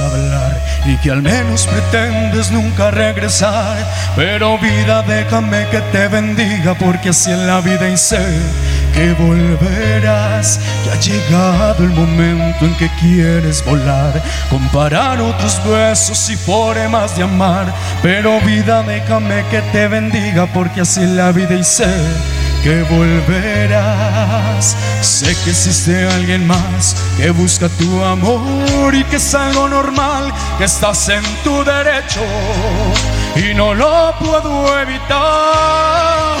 hablar y que al menos pretendes nunca regresar. Pero vida, déjame que te bendiga porque así en la vida y sé que volverás. Que ha llegado el momento en que quieres volar, comparar otros besos y formas de amar. Pero vida, déjame que te bendiga porque así en la vida y sé que volverás. Sé que existe alguien más que busca tu amor y que es algo normal, que estás en tu derecho y no lo puedo evitar.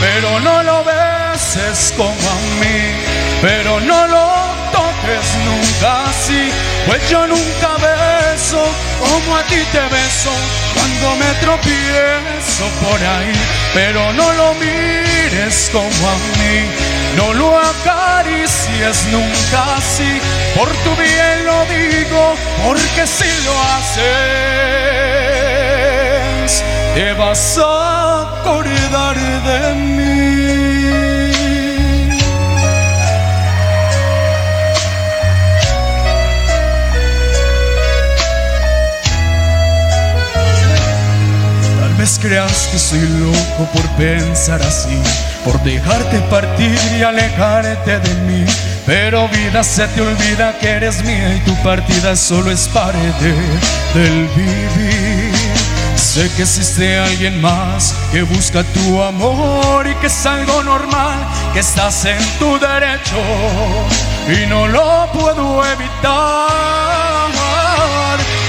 Pero no lo beses como a mí, pero no lo toques nunca así, pues yo nunca beso como a ti te beso cuando me tropiezo por ahí, pero no lo mires como a mí, no lo acaricies nunca así, por tu bien lo digo, porque si lo haces, te vas a creas que soy loco por pensar así, por dejarte partir y alejarte de mí. Pero vida se te olvida que eres mía y tu partida solo es parte del vivir. Sé que existe alguien más que busca tu amor y que es algo normal, que estás en tu derecho y no lo puedo evitar.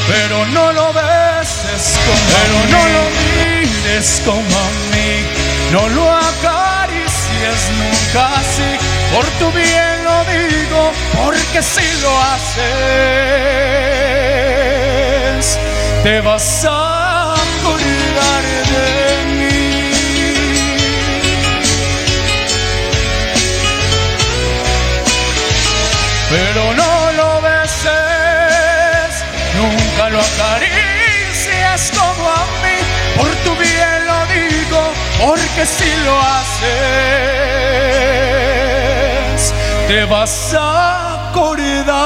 Pero no lo beses como pero no lo como a mí, no lo acaricies nunca así, por tu bien lo digo, porque si lo haces, te vas a acordar de mí. Pero no lo beses, nunca lo acaricias como a mí, por tu bien lo digo, porque si lo haces, te vas a acordar